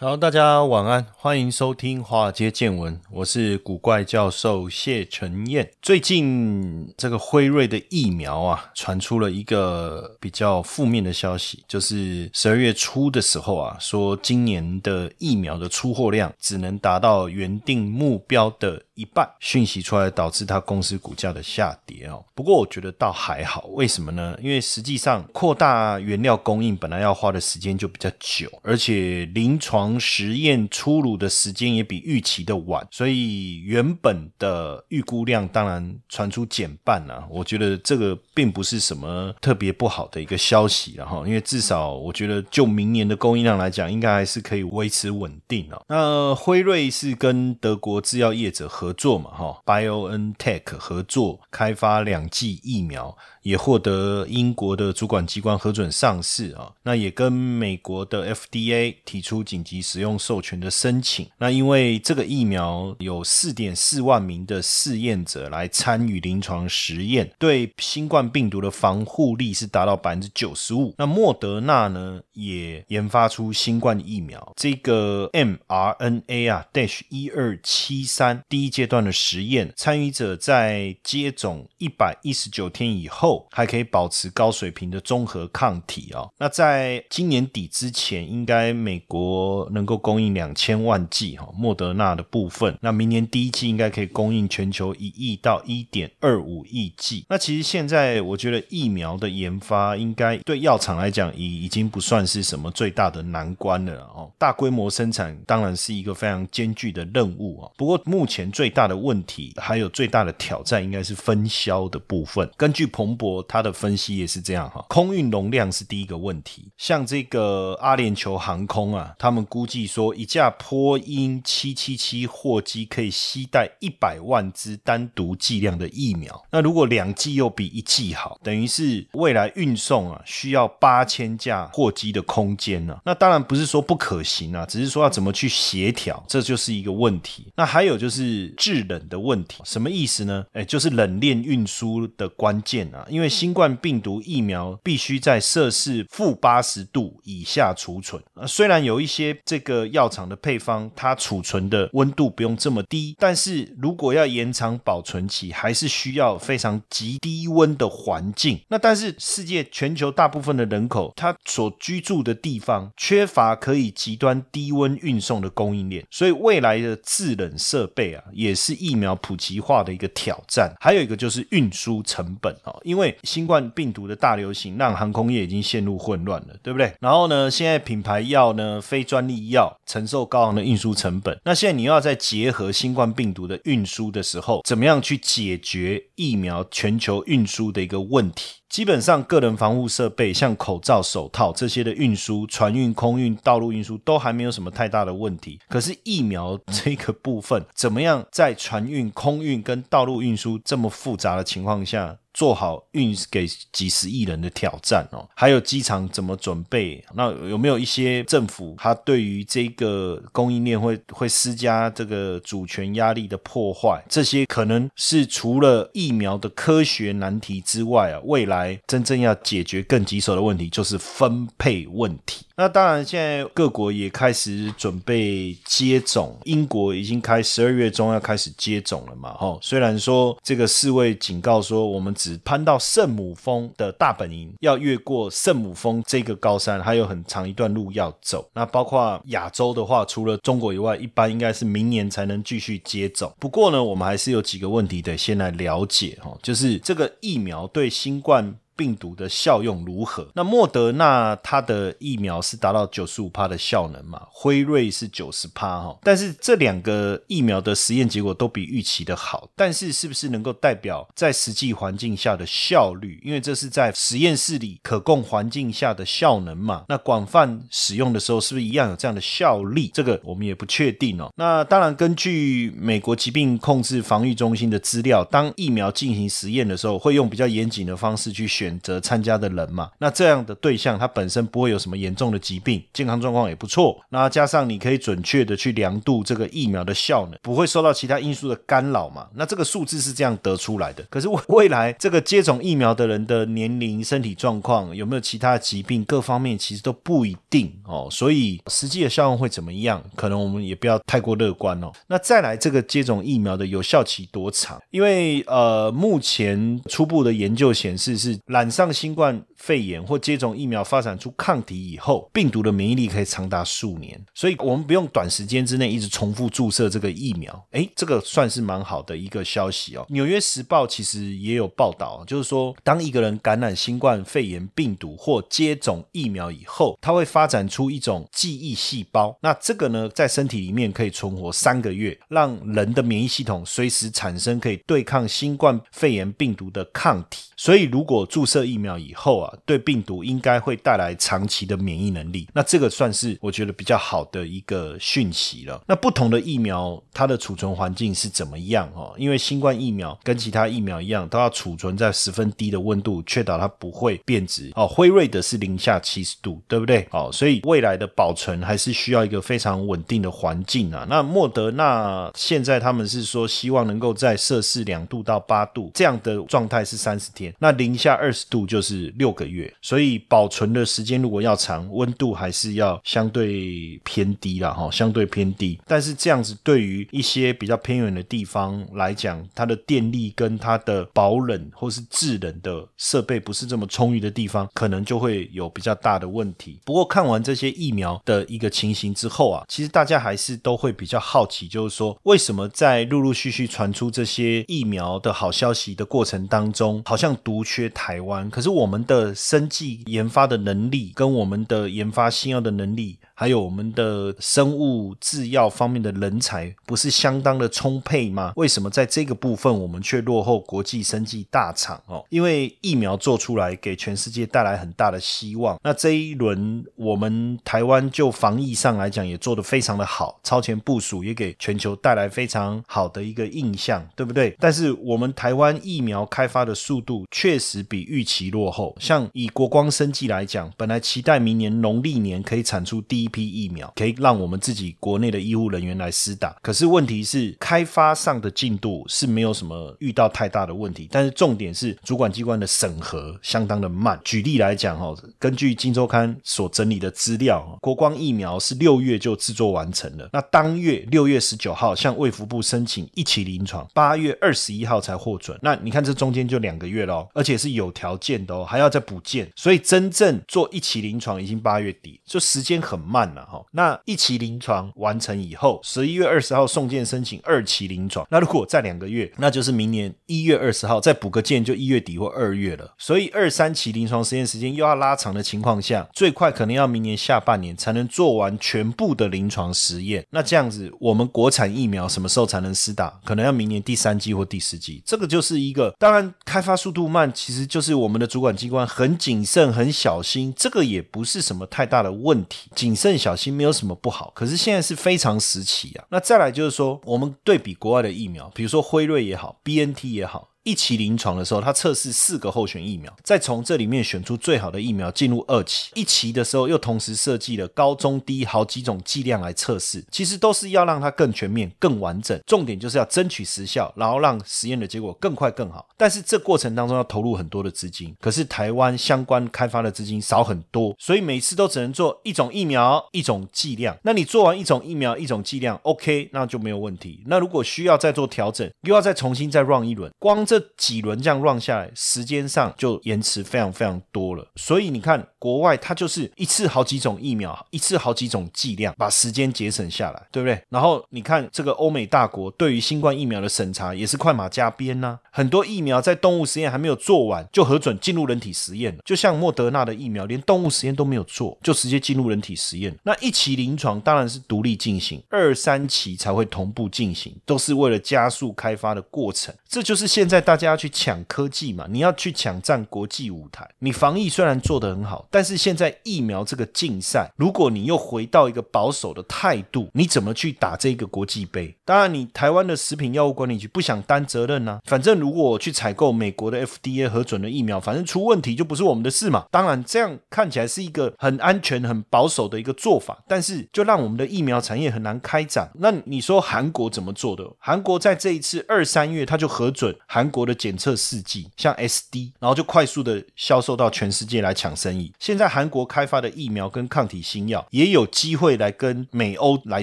好，大家晚安，欢迎收听华尔街见闻，我是古怪教授谢承彦。最近这个辉瑞的疫苗啊，传出了一个比较负面的消息，就是十二月初的时候啊，说今年的疫苗的出货量只能达到原定目标的。一半讯息出来，导致它公司股价的下跌哦。不过我觉得倒还好，为什么呢？因为实际上扩大原料供应本来要花的时间就比较久，而且临床实验出炉的时间也比预期的晚，所以原本的预估量当然传出减半了。我觉得这个并不是什么特别不好的一个消息了哈，因为至少我觉得就明年的供应量来讲，应该还是可以维持稳定哦。那辉瑞是跟德国制药业者合。合作嘛，哈，BioNTech 合作开发两剂疫苗。也获得英国的主管机关核准上市啊，那也跟美国的 FDA 提出紧急使用授权的申请。那因为这个疫苗有四点四万名的试验者来参与临床实验，对新冠病毒的防护力是达到百分之九十五。那莫德纳呢也研发出新冠疫苗，这个 mRNA 啊 dash 一二七三第一阶段的实验，参与者在接种一百一十九天以后。还可以保持高水平的综合抗体哦。那在今年底之前，应该美国能够供应两千万剂哈，莫德纳的部分。那明年第一季应该可以供应全球一亿到一点二五亿剂。那其实现在我觉得疫苗的研发应该对药厂来讲已已经不算是什么最大的难关了哦。大规模生产当然是一个非常艰巨的任务啊。不过目前最大的问题还有最大的挑战应该是分销的部分。根据彭博。他的分析也是这样哈，空运容量是第一个问题。像这个阿联酋航空啊，他们估估计说一架波音七七七货机可以携带一百万支单独剂量的疫苗。那如果两剂又比一剂好，等于是未来运送啊需要八千架货机的空间呢。那当然不是说不可行啊，只是说要怎么去协调，这就是一个问题。那还有就是制冷的问题，什么意思呢？哎，就是冷链运输的关键啊。因为新冠病毒疫苗必须在摄氏负八十度以下储存。虽然有一些这个药厂的配方，它储存的温度不用这么低，但是如果要延长保存期，还是需要非常极低温的环境。那但是世界全球大部分的人口，他所居住的地方缺乏可以极端低温运送的供应链，所以未来的制冷设备啊，也是疫苗普及化的一个挑战。还有一个就是运输成本啊，因为新冠病毒的大流行让航空业已经陷入混乱了，对不对？然后呢，现在品牌药呢，非专利药承受高昂的运输成本。那现在你要在结合新冠病毒的运输的时候，怎么样去解决疫苗全球运输的一个问题？基本上，个人防护设备像口罩、手套这些的运输、船运、空运、道路运输都还没有什么太大的问题。可是疫苗这个部分，怎么样在船运、空运跟道路运输这么复杂的情况下？做好运给几十亿人的挑战哦，还有机场怎么准备？那有没有一些政府它对于这个供应链会会施加这个主权压力的破坏？这些可能是除了疫疫苗的科学难题之外啊，未来真正要解决更棘手的问题就是分配问题。那当然，现在各国也开始准备接种，英国已经开十二月中要开始接种了嘛？哈，虽然说这个世卫警告说，我们只攀到圣母峰的大本营，要越过圣母峰这个高山，还有很长一段路要走。那包括亚洲的话，除了中国以外，一般应该是明年才能继续接种。不过呢，我们还是有几个问题得先来了解哈，就是这个疫苗对新冠。病毒的效用如何？那莫德纳它的疫苗是达到九十五帕的效能嘛？辉瑞是九十帕哈，但是这两个疫苗的实验结果都比预期的好，但是是不是能够代表在实际环境下的效率？因为这是在实验室里可供环境下的效能嘛？那广泛使用的时候是不是一样有这样的效力？这个我们也不确定哦。那当然，根据美国疾病控制防御中心的资料，当疫苗进行实验的时候，会用比较严谨的方式去选选择参加的人嘛？那这样的对象，他本身不会有什么严重的疾病，健康状况也不错。那加上你可以准确的去量度这个疫苗的效能，不会受到其他因素的干扰嘛？那这个数字是这样得出来的。可是未来这个接种疫苗的人的年龄、身体状况有没有其他疾病，各方面其实都不一定哦。所以实际的效用会怎么样？可能我们也不要太过乐观哦。那再来，这个接种疫苗的有效期多长？因为呃，目前初步的研究显示是染上新冠肺炎或接种疫苗发展出抗体以后，病毒的免疫力可以长达数年，所以我们不用短时间之内一直重复注射这个疫苗。诶，这个算是蛮好的一个消息哦。纽约时报其实也有报道，就是说当一个人感染新冠肺炎病毒或接种疫苗以后，他会发展出一种记忆细胞，那这个呢在身体里面可以存活三个月，让人的免疫系统随时产生可以对抗新冠肺炎病毒的抗体。所以如果注射疫苗以后啊，对病毒应该会带来长期的免疫能力。那这个算是我觉得比较好的一个讯息了。那不同的疫苗它的储存环境是怎么样哦？因为新冠疫苗跟其他疫苗一样，都要储存在十分低的温度，确保它不会变质哦。辉瑞的是零下七十度，对不对？哦，所以未来的保存还是需要一个非常稳定的环境啊。那莫德纳现在他们是说希望能够在摄氏两度到八度这样的状态是三十天。那零下二十度就是六个月，所以保存的时间如果要长，温度还是要相对偏低了哈，相对偏低。但是这样子对于一些比较偏远的地方来讲，它的电力跟它的保冷或是制冷的设备不是这么充裕的地方，可能就会有比较大的问题。不过看完这些疫苗的一个情形之后啊，其实大家还是都会比较好奇，就是说为什么在陆陆续续传出这些疫苗的好消息的过程当中，好像独缺台湾，可是我们的生技研发的能力跟我们的研发新药的能力。还有我们的生物制药方面的人才不是相当的充沛吗？为什么在这个部分我们却落后国际生技大厂哦？因为疫苗做出来给全世界带来很大的希望。那这一轮我们台湾就防疫上来讲也做得非常的好，超前部署也给全球带来非常好的一个印象，对不对？但是我们台湾疫苗开发的速度确实比预期落后。像以国光生技来讲，本来期待明年农历年可以产出第一。批疫苗可以让我们自己国内的医护人员来施打，可是问题是开发上的进度是没有什么遇到太大的问题，但是重点是主管机关的审核相当的慢。举例来讲哈，根据《金周刊》所整理的资料，国光疫苗是六月就制作完成了，那当月六月十九号向卫福部申请一期临床，八月二十一号才获准。那你看这中间就两个月喽，而且是有条件的哦，还要再补件，所以真正做一期临床已经八月底，就时间很慢。慢了哈，那一期临床完成以后，十一月二十号送件申请二期临床，那如果再两个月，那就是明年一月二十号再补个件，就一月底或二月了。所以二三期临床实验时间又要拉长的情况下，最快可能要明年下半年才能做完全部的临床实验。那这样子，我们国产疫苗什么时候才能施打？可能要明年第三季或第四季。这个就是一个，当然开发速度慢，其实就是我们的主管机关很谨慎、很小心，这个也不是什么太大的问题，谨慎。更小心没有什么不好，可是现在是非常时期啊。那再来就是说，我们对比国外的疫苗，比如说辉瑞也好，B N T 也好。一期临床的时候，他测试四个候选疫苗，再从这里面选出最好的疫苗进入二期。一期的时候又同时设计了高中低好几种剂量来测试，其实都是要让它更全面、更完整。重点就是要争取时效，然后让实验的结果更快更好。但是这过程当中要投入很多的资金，可是台湾相关开发的资金少很多，所以每次都只能做一种疫苗、一种剂量。那你做完一种疫苗、一种剂量，OK，那就没有问题。那如果需要再做调整，又要再重新再 run 一轮，光这几轮这样 run 下来，时间上就延迟非常非常多了。所以你看，国外它就是一次好几种疫苗，一次好几种剂量，把时间节省下来，对不对？然后你看这个欧美大国对于新冠疫苗的审查也是快马加鞭呐，很多疫苗在动物实验还没有做完就核准进入人体实验了，就像莫德纳的疫苗，连动物实验都没有做，就直接进入人体实验。那一期临床当然是独立进行，二三期才会同步进行，都是为了加速开发的过程。这就是现在大家要去抢科技嘛，你要去抢占国际舞台。你防疫虽然做得很好，但是现在疫苗这个竞赛，如果你又回到一个保守的态度，你怎么去打这个国际杯？当然，你台湾的食品药物管理局不想担责任呢。反正如果我去采购美国的 FDA 核准的疫苗，反正出问题就不是我们的事嘛。当然，这样看起来是一个很安全、很保守的一个做法，但是就让我们的疫苗产业很难开展。那你说韩国怎么做的？韩国在这一次二三月，他就核准韩国的检测试剂，像 SD，然后就快速的销售到全世界来抢生意。现在韩国开发的疫苗跟抗体新药也有机会来跟美欧来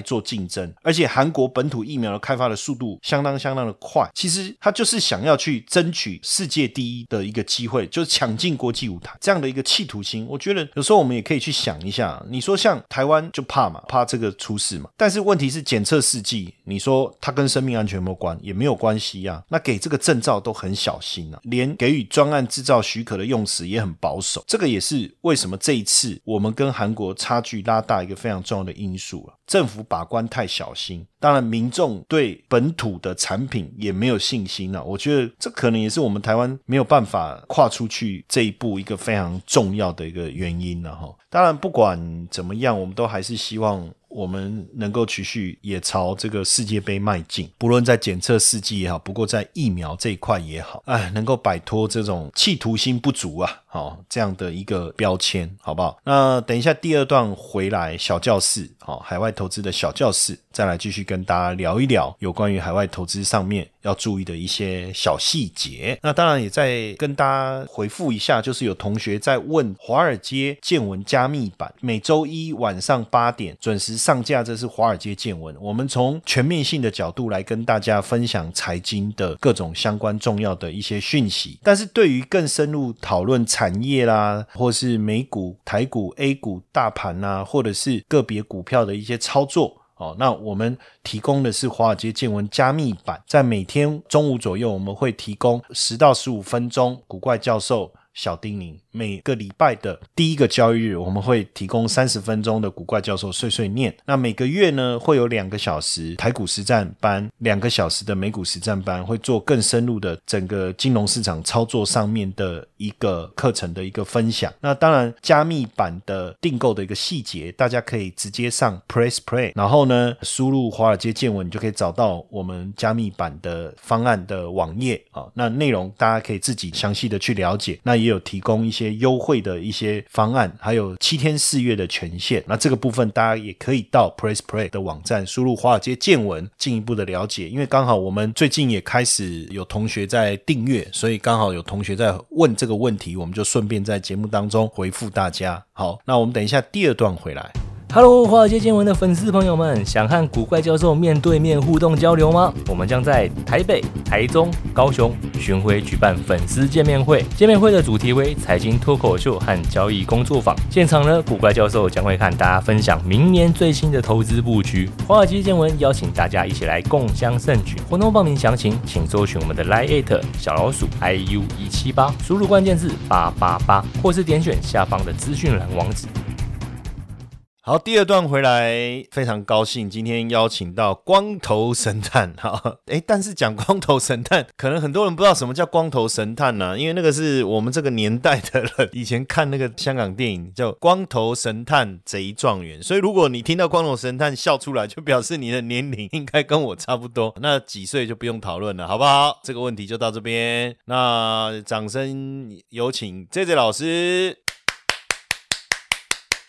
做竞争，而且韩国本土疫苗的开发的速度相当相当的快。其实他就是想要去争取世界第一的一个机会，就是抢进国际舞台这样的一个企图心。我觉得有时候我们也可以去想一下，你说像台湾就怕嘛，怕这个出事嘛。但是问题是检测试剂，你说它跟生命安全没有关？也没有关系呀。那给这个证照都很小心啊，连给予专案制造许可的用词也很保守。这个也是为什么这一次我们跟韩国差距拉大一个非常重要的因素了。政府把关太小心，当然民众对本土的产品也没有信心了。我觉得这可能也是我们台湾没有办法跨出去这一步一个非常重要的一个原因了哈。当然不管怎么样，我们都还是希望。我们能够持续也朝这个世界杯迈进，不论在检测试剂也好，不过在疫苗这一块也好，哎，能够摆脱这种企图心不足啊，好这样的一个标签，好不好？那等一下第二段回来小教室，好，海外投资的小教室，再来继续跟大家聊一聊有关于海外投资上面要注意的一些小细节。那当然也在跟大家回复一下，就是有同学在问华尔街见闻加密版，每周一晚上八点准时。上架，这是华尔街见闻。我们从全面性的角度来跟大家分享财经的各种相关重要的一些讯息。但是对于更深入讨论产业啦，或是美股、台股、A 股大盘啊，或者是个别股票的一些操作，哦，那我们提供的是华尔街见闻加密版，在每天中午左右，我们会提供十到十五分钟，古怪教授小叮咛。每个礼拜的第一个交易日，我们会提供三十分钟的古怪教授碎碎念。那每个月呢，会有两个小时台股实战班，两个小时的美股实战班，会做更深入的整个金融市场操作上面的一个课程的一个分享。那当然，加密版的订购的一个细节，大家可以直接上 Press Play，然后呢，输入华尔街见闻，你就可以找到我们加密版的方案的网页啊。那内容大家可以自己详细的去了解。那也有提供一些。优惠的一些方案，还有七天四月的权限，那这个部分大家也可以到 Press Play 的网站输入华尔街见闻进一步的了解。因为刚好我们最近也开始有同学在订阅，所以刚好有同学在问这个问题，我们就顺便在节目当中回复大家。好，那我们等一下第二段回来。Hello，华尔街见闻的粉丝朋友们，想和古怪教授面对面互动交流吗？我们将在台北、台中、高雄巡回举办粉丝见面会。见面会的主题为财经脱口秀和交易工作坊。现场呢，古怪教授将会和大家分享明年最新的投资布局。华尔街见闻邀请大家一起来共襄盛举。活动报名详情，请搜寻我们的 Line 小老鼠 iu 一七八，输入关键字八八八，或是点选下方的资讯栏网址。好，第二段回来，非常高兴，今天邀请到光头神探。哈，哎，但是讲光头神探，可能很多人不知道什么叫光头神探呢？因为那个是我们这个年代的人以前看那个香港电影叫《光头神探贼状元》，所以如果你听到光头神探笑出来，就表示你的年龄应该跟我差不多。那几岁就不用讨论了，好不好？这个问题就到这边。那掌声有请 J J 老师。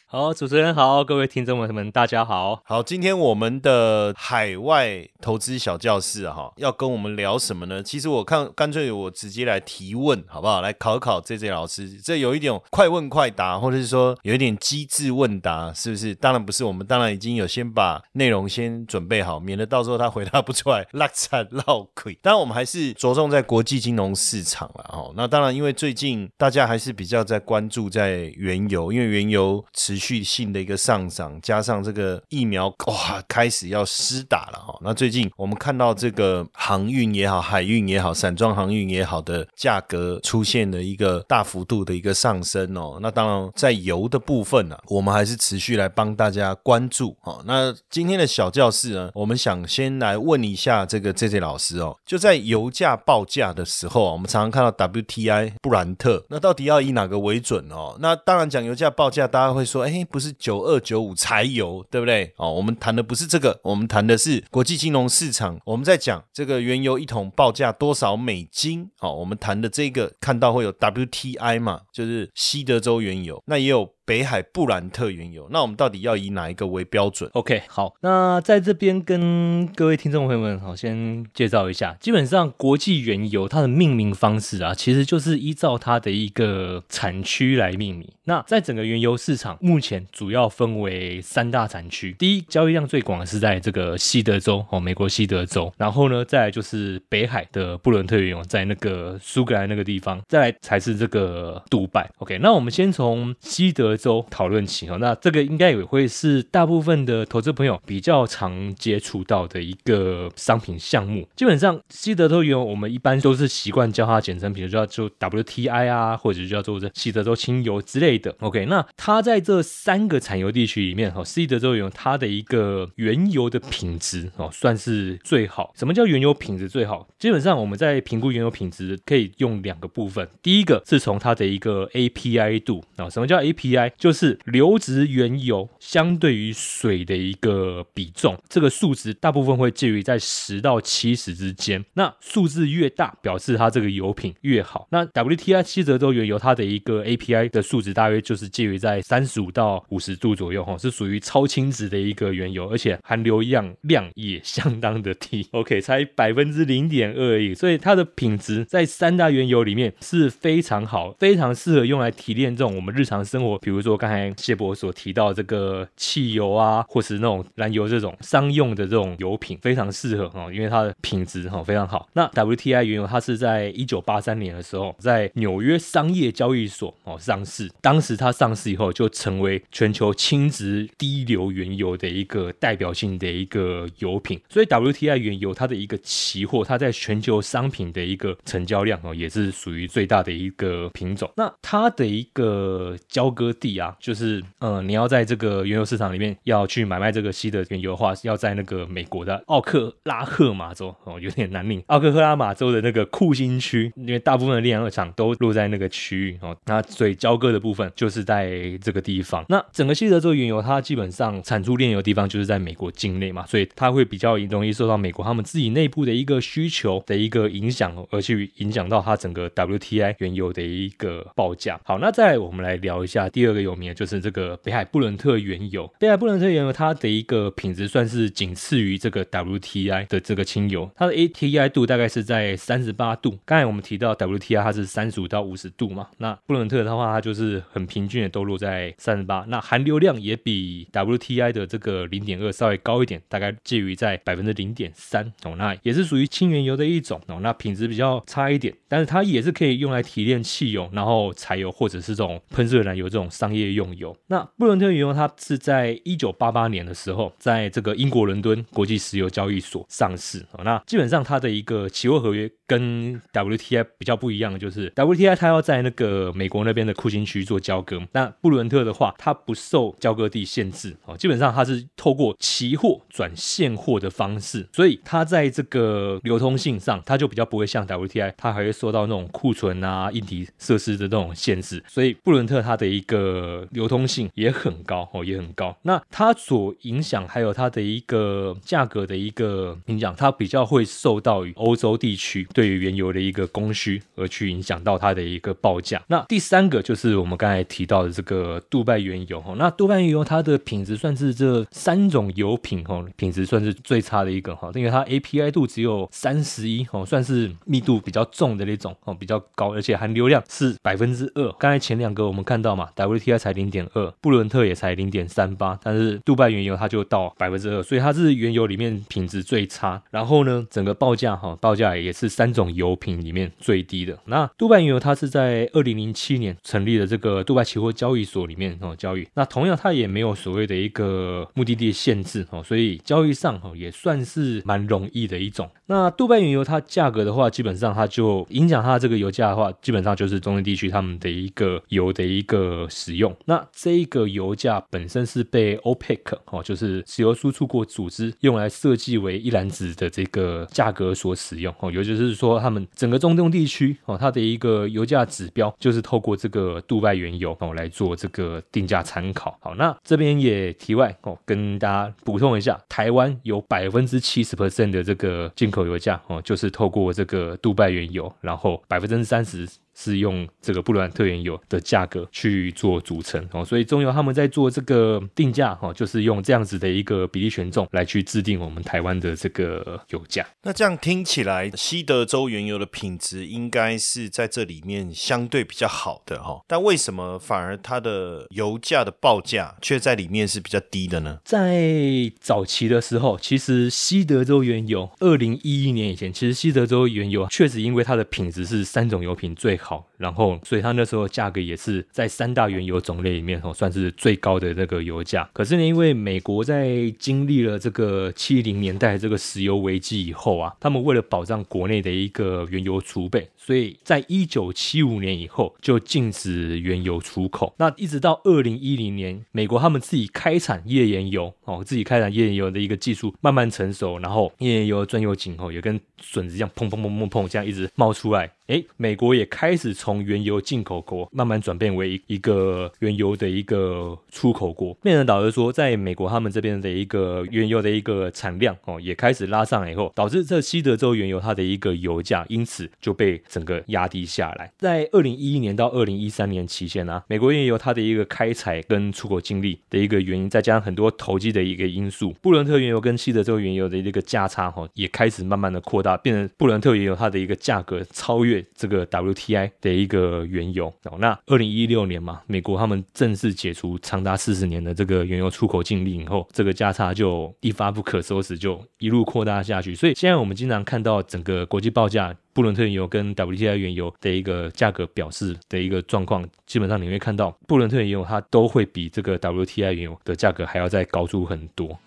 好，主持人好，各位听众朋友们，大家好。好，今天我们的海外投资小教室哈，要跟我们聊什么呢？其实我看干脆我直接来提问好不好？来考考 J J 老师，这有一点快问快答，或者是说有一点机智问答，是不是？当然不是，我们当然已经有先把内容先准备好，免得到时候他回答不出来，落惨落亏。当然我们还是着重在国际金融市场了哦。那当然，因为最近大家还是比较在关注在原油，因为原油持持续性的一个上涨，加上这个疫苗哇开始要施打了哈。那最近我们看到这个航运也好，海运也好，散装航运也好的价格出现了一个大幅度的一个上升哦。那当然在油的部分呢，我们还是持续来帮大家关注哦。那今天的小教室呢，我们想先来问一下这个 J J 老师哦，就在油价报价的时候，我们常常看到 W T I 布兰特，那到底要以哪个为准哦？那当然讲油价报价，大家会说，哎，不是九二九五柴油，对不对？哦，我们谈的不是这个，我们谈的是国际金融市场。我们在讲这个原油一桶报价多少美金？哦，我们谈的这个看到会有 W T I 嘛，就是西德州原油，那也有。北海布兰特原油，那我们到底要以哪一个为标准？OK，好，那在这边跟各位听众朋友们，好先介绍一下，基本上国际原油它的命名方式啊，其实就是依照它的一个产区来命名。那在整个原油市场，目前主要分为三大产区，第一交易量最广的是在这个西德州哦，美国西德州，然后呢，再来就是北海的布伦特原油，在那个苏格兰那个地方，再来才是这个杜拜。OK，那我们先从西德。州讨论起哦，那这个应该也会是大部分的投资朋友比较常接触到的一个商品项目。基本上，西德州原油我们一般都是习惯叫它简称，比如叫做 WTI 啊，或者叫做这西德州轻油之类的。OK，那它在这三个产油地区里面，哈，西德州原油它的一个原油的品质哦，算是最好。什么叫原油品质最好？基本上我们在评估原油品质可以用两个部分，第一个是从它的一个 API 度啊，什么叫 API？就是流质原油相对于水的一个比重，这个数值大部分会介于在十到七十之间。那数字越大，表示它这个油品越好。那 WTI 七泽州原油它的一个 API 的数值大约就是介于在三十五到五十度左右，哈，是属于超轻质的一个原油，而且含硫量量也相当的低。OK，才百分之零点二而已，所以它的品质在三大原油里面是非常好，非常适合用来提炼这种我们日常生活，比如。比如说刚才谢博所提到这个汽油啊，或是那种燃油这种商用的这种油品，非常适合哈，因为它的品质哈非常好。那 WTI 原油它是在一九八三年的时候在纽约商业交易所哦上市，当时它上市以后就成为全球轻质低硫原油的一个代表性的一个油品。所以 WTI 原油它的一个期货，它在全球商品的一个成交量哦也是属于最大的一个品种。那它的一个交割地。啊，就是呃，你要在这个原油市场里面要去买卖这个西的原油的话，要在那个美国的奥克拉荷马州哦，有点难念。奥克拉马州的那个库欣区，因为大部分的炼油厂都落在那个区域哦，那所以交割的部分就是在这个地方。那整个西德州原油它基本上产出炼油的地方就是在美国境内嘛，所以它会比较容易受到美国他们自己内部的一个需求的一个影响，而去影响到它整个 WTI 原油的一个报价。好，那再我们来聊一下第二。最有名的就是这个北海布伦特原油。北海布伦特原油它的一个品质算是仅次于这个 WTI 的这个轻油，它的 ATI 度大概是在三十八度。刚才我们提到 WTI 它是三十五到五十度嘛，那布伦特的话它就是很平均的都落在三十八。那含硫量也比 WTI 的这个零点二稍微高一点，大概介于在百分之零点三哦。那也是属于轻原油的一种哦。那品质比较差一点，但是它也是可以用来提炼汽油，然后柴油或者是这种喷射燃油这种商业用油。那布伦特原油它是在一九八八年的时候，在这个英国伦敦国际石油交易所上市。那基本上它的一个期货合约跟 WTI 比较不一样的就是 WTI 它要在那个美国那边的库欣区做交割，那布伦特的话它不受交割地限制哦，基本上它是透过期货转现货的方式，所以它在这个流通性上它就比较不会像 WTI，它还会受到那种库存啊、硬体设施的这种限制，所以布伦特它的一个流通性也很高哦，也很高。那它所影响还有它的一个价格的一个影响，它比较会受到于欧洲地区。对于原油的一个供需，而去影响到它的一个报价。那第三个就是我们刚才提到的这个杜拜原油哈，那杜拜原油它的品质算是这三种油品哈，品质算是最差的一个哈，因为它 API 度只有三十一哦，算是密度比较重的那种哦，比较高，而且含硫量是百分之二。刚才前两个我们看到嘛，WTI 才零点二，布伦特也才零点三八，但是杜拜原油它就到百分之二，所以它是原油里面品质最差。然后呢，整个报价哈，报价也是三三种油品里面最低的。那杜拜原油它是在二零零七年成立的这个杜拜期货交易所里面哦交易，那同样它也没有所谓的一个目的地限制哦，所以交易上哦也算是蛮容易的一种。那杜拜原油它价格的话，基本上它就影响它这个油价的话，基本上就是中东地区他们的一个油的一个使用。那这一个油价本身是被 OPEC 哦，就是石油输出国组织用来设计为一篮子的这个价格所使用哦，尤其是说，他们整个中东地区哦，它的一个油价指标就是透过这个杜拜原油哦来做这个定价参考。好，那这边也题外哦，跟大家补充一下，台湾有百分之七十 percent 的这个进口油价哦，就是透过这个杜拜原油，然后百分之三十。是用这个布兰特原油的价格去做组成哦，所以中油他们在做这个定价哈，就是用这样子的一个比例权重来去制定我们台湾的这个油价。那这样听起来，西德州原油的品质应该是在这里面相对比较好的哈，但为什么反而它的油价的报价却在里面是比较低的呢？在早期的时候，其实西德州原油二零一一年以前，其实西德州原油确实因为它的品质是三种油品最好。好，然后所以它那时候价格也是在三大原油种类里面哦，算是最高的那个油价。可是呢，因为美国在经历了这个七零年代这个石油危机以后啊，他们为了保障国内的一个原油储备，所以在一九七五年以后就禁止原油出口。那一直到二零一零年，美国他们自己开采页岩油哦，自己开采页岩油的一个技术慢慢成熟，然后页岩油钻油井哦，也跟笋子一样砰砰砰砰砰这样一直冒出来。哎，美国也开始从原油进口国慢慢转变为一个原油的一个出口国。变成导致说，在美国他们这边的一个原油的一个产量哦，也开始拉上来以后，导致这西德州原油它的一个油价因此就被整个压低下来。在二零一一年到二零一三年期间呢，美国原油它的一个开采跟出口经历的一个原因，再加上很多投机的一个因素，布伦特原油跟西德州原油的一个价差哈，也开始慢慢的扩大，变成布伦特原油它的一个价格超越。这个 WTI 的一个原油哦，那二零一六年嘛，美国他们正式解除长达四十年的这个原油出口禁令以后，这个价差就一发不可收拾，就一路扩大下去。所以现在我们经常看到整个国际报价，布伦特原油跟 WTI 原油的一个价格表示的一个状况，基本上你会看到布伦特原油它都会比这个 WTI 原油的价格还要再高出很多。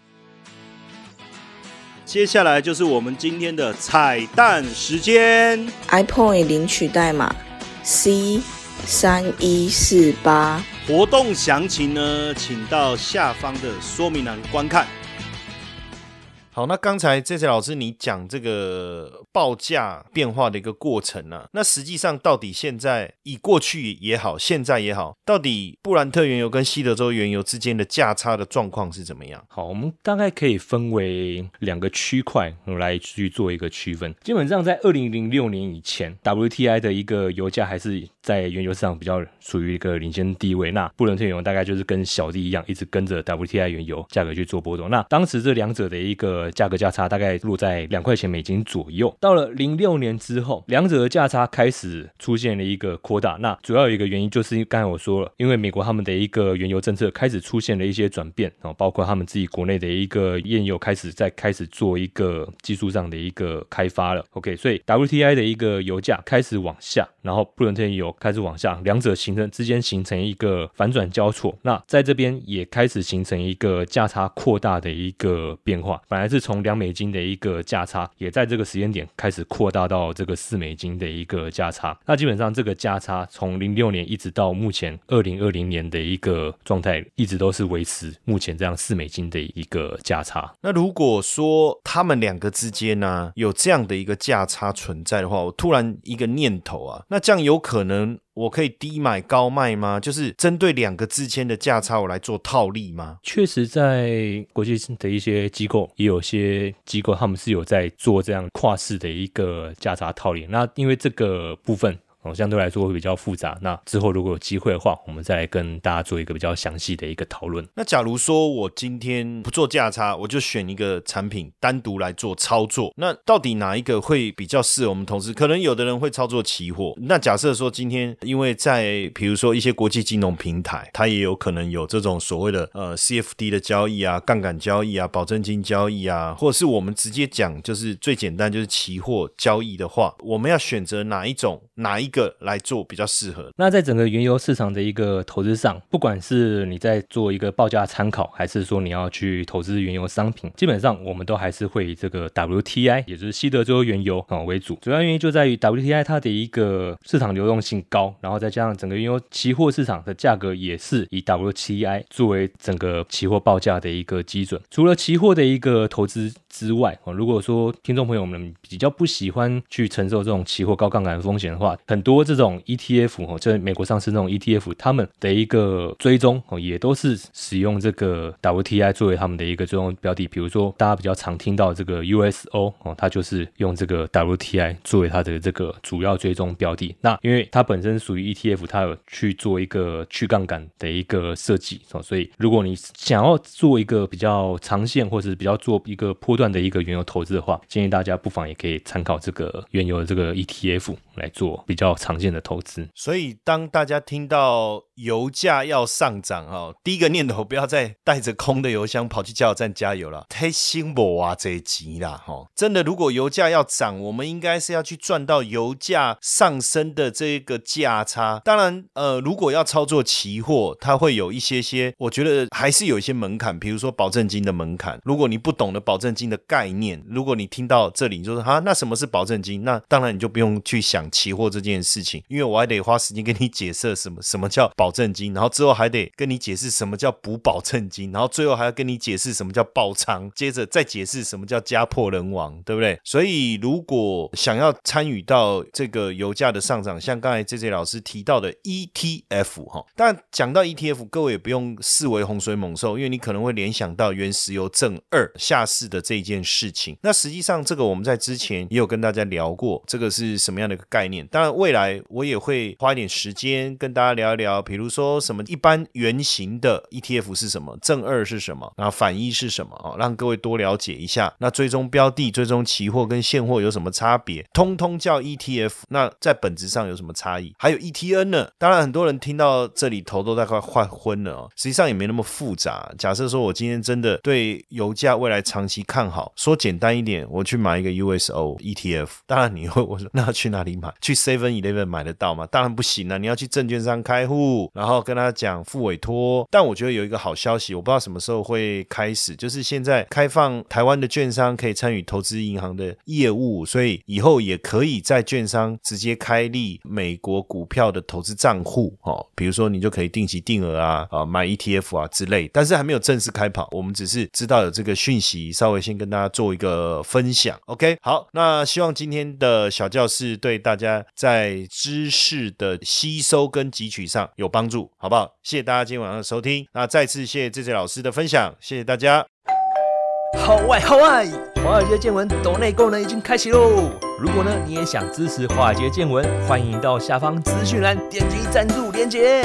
接下来就是我们今天的彩蛋时间，iPhone 领取代码 C 三一四八，活动详情呢，请到下方的说明栏观看。好，那刚才这些老师你讲这个报价变化的一个过程呢？那实际上到底现在以过去也好，现在也好，到底布兰特原油跟西德州原油之间的价差的状况是怎么样？好，我们大概可以分为两个区块来去做一个区分。基本上在二零零六年以前，WTI 的一个油价还是在原油市场比较处于一个领先地位。那布伦特原油大概就是跟小弟一样，一直跟着 WTI 原油价格去做波动。那当时这两者的一个价格价差大概落在两块钱美金左右。到了零六年之后，两者的价差开始出现了一个扩大。那主要有一个原因就是刚才我说了，因为美国他们的一个原油政策开始出现了一些转变哦，包括他们自己国内的一个页油开始在开始做一个技术上的一个开发了。OK，所以 WTI 的一个油价开始往下，然后布伦特油开始往下，两者形成之间形成一个反转交错。那在这边也开始形成一个价差扩大的一个变化，本来是。从两美金的一个价差，也在这个时间点开始扩大到这个四美金的一个价差。那基本上这个价差从零六年一直到目前二零二零年的一个状态，一直都是维持目前这样四美金的一个价差。那如果说他们两个之间呢有这样的一个价差存在的话，我突然一个念头啊，那这样有可能能我可以低买高卖吗？就是针对两个之间的价差，我来做套利吗？确实，在国际的一些机构，也有些机构他们是有在做这样跨市的一个价差套利。那因为这个部分。哦，相对来说会比较复杂。那之后如果有机会的话，我们再来跟大家做一个比较详细的一个讨论。那假如说我今天不做价差，我就选一个产品单独来做操作，那到底哪一个会比较适合我们投资？可能有的人会操作期货。那假设说今天，因为在比如说一些国际金融平台，它也有可能有这种所谓的呃 CFD 的交易啊、杠杆交易啊、保证金交易啊，或者是我们直接讲就是最简单就是期货交易的话，我们要选择哪一种？哪一一个来做比较适合？那在整个原油市场的一个投资上，不管是你在做一个报价参考，还是说你要去投资原油商品，基本上我们都还是会以这个 WTI，也就是西德州原油啊为主。主要原因就在于 WTI 它的一个市场流动性高，然后再加上整个原油期货市场的价格也是以 WTI 作为整个期货报价的一个基准。除了期货的一个投资之外，哦，如果说听众朋友们比较不喜欢去承受这种期货高杠杆风险的话，很多这种 ETF 哦，在美国上市那种 ETF，他们的一个追踪哦，也都是使用这个 WTI 作为他们的一个追踪标的。比如说，大家比较常听到这个 USO 哦，它就是用这个 WTI 作为它的这个主要追踪标的。那因为它本身属于 ETF，它有去做一个去杠杆的一个设计哦，所以如果你想要做一个比较长线或者是比较做一个波段的一个原油投资的话，建议大家不妨也可以参考这个原油的这个 ETF 来做。比较常见的投资，所以当大家听到油价要上涨哦，第一个念头不要再带着空的油箱跑去加油站加油了，太辛苦啊这一集啦哈！真的，如果油价要涨，我们应该是要去赚到油价上升的这个价差。当然，呃，如果要操作期货，它会有一些些，我觉得还是有一些门槛，比如说保证金的门槛。如果你不懂得保证金的概念，如果你听到这里你就说哈，那什么是保证金？那当然你就不用去想期货。这件事情，因为我还得花时间跟你解释什么什么叫保证金，然后之后还得跟你解释什么叫补保证金，然后最后还要跟你解释什么叫爆仓，接着再解释什么叫家破人亡，对不对？所以如果想要参与到这个油价的上涨，像刚才 J J 老师提到的 ETF 哈，但讲到 ETF，各位也不用视为洪水猛兽，因为你可能会联想到原石油正二下市的这件事情。那实际上这个我们在之前也有跟大家聊过，这个是什么样的概念？当然，未来我也会花一点时间跟大家聊一聊，比如说什么一般原型的 ETF 是什么，正二是什么，然后反一是什么啊，让各位多了解一下。那追踪标的、追踪期货跟现货有什么差别？通通叫 ETF。那在本质上有什么差异？还有 ETN 呢？当然，很多人听到这里头都在快换昏了哦。实际上也没那么复杂。假设说我今天真的对油价未来长期看好，说简单一点，我去买一个 USO ETF。当然你会我说那去哪里去 Seven Eleven 买得到吗？当然不行啊！你要去证券商开户，然后跟他讲付委托。但我觉得有一个好消息，我不知道什么时候会开始，就是现在开放台湾的券商可以参与投资银行的业务，所以以后也可以在券商直接开立美国股票的投资账户哦。比如说你就可以定期定额啊啊买 ETF 啊之类，但是还没有正式开跑，我们只是知道有这个讯息，稍微先跟大家做一个分享。OK，好，那希望今天的小教室对大大家。在知识的吸收跟汲取上有帮助，好不好？谢谢大家今天晚上的收听。那再次谢谢这些老师的分享，谢谢大家。好外好外，华尔街见闻抖内功能已经开启喽！如果呢你也想支持华尔街见闻，欢迎到下方资讯栏点击赞助连接。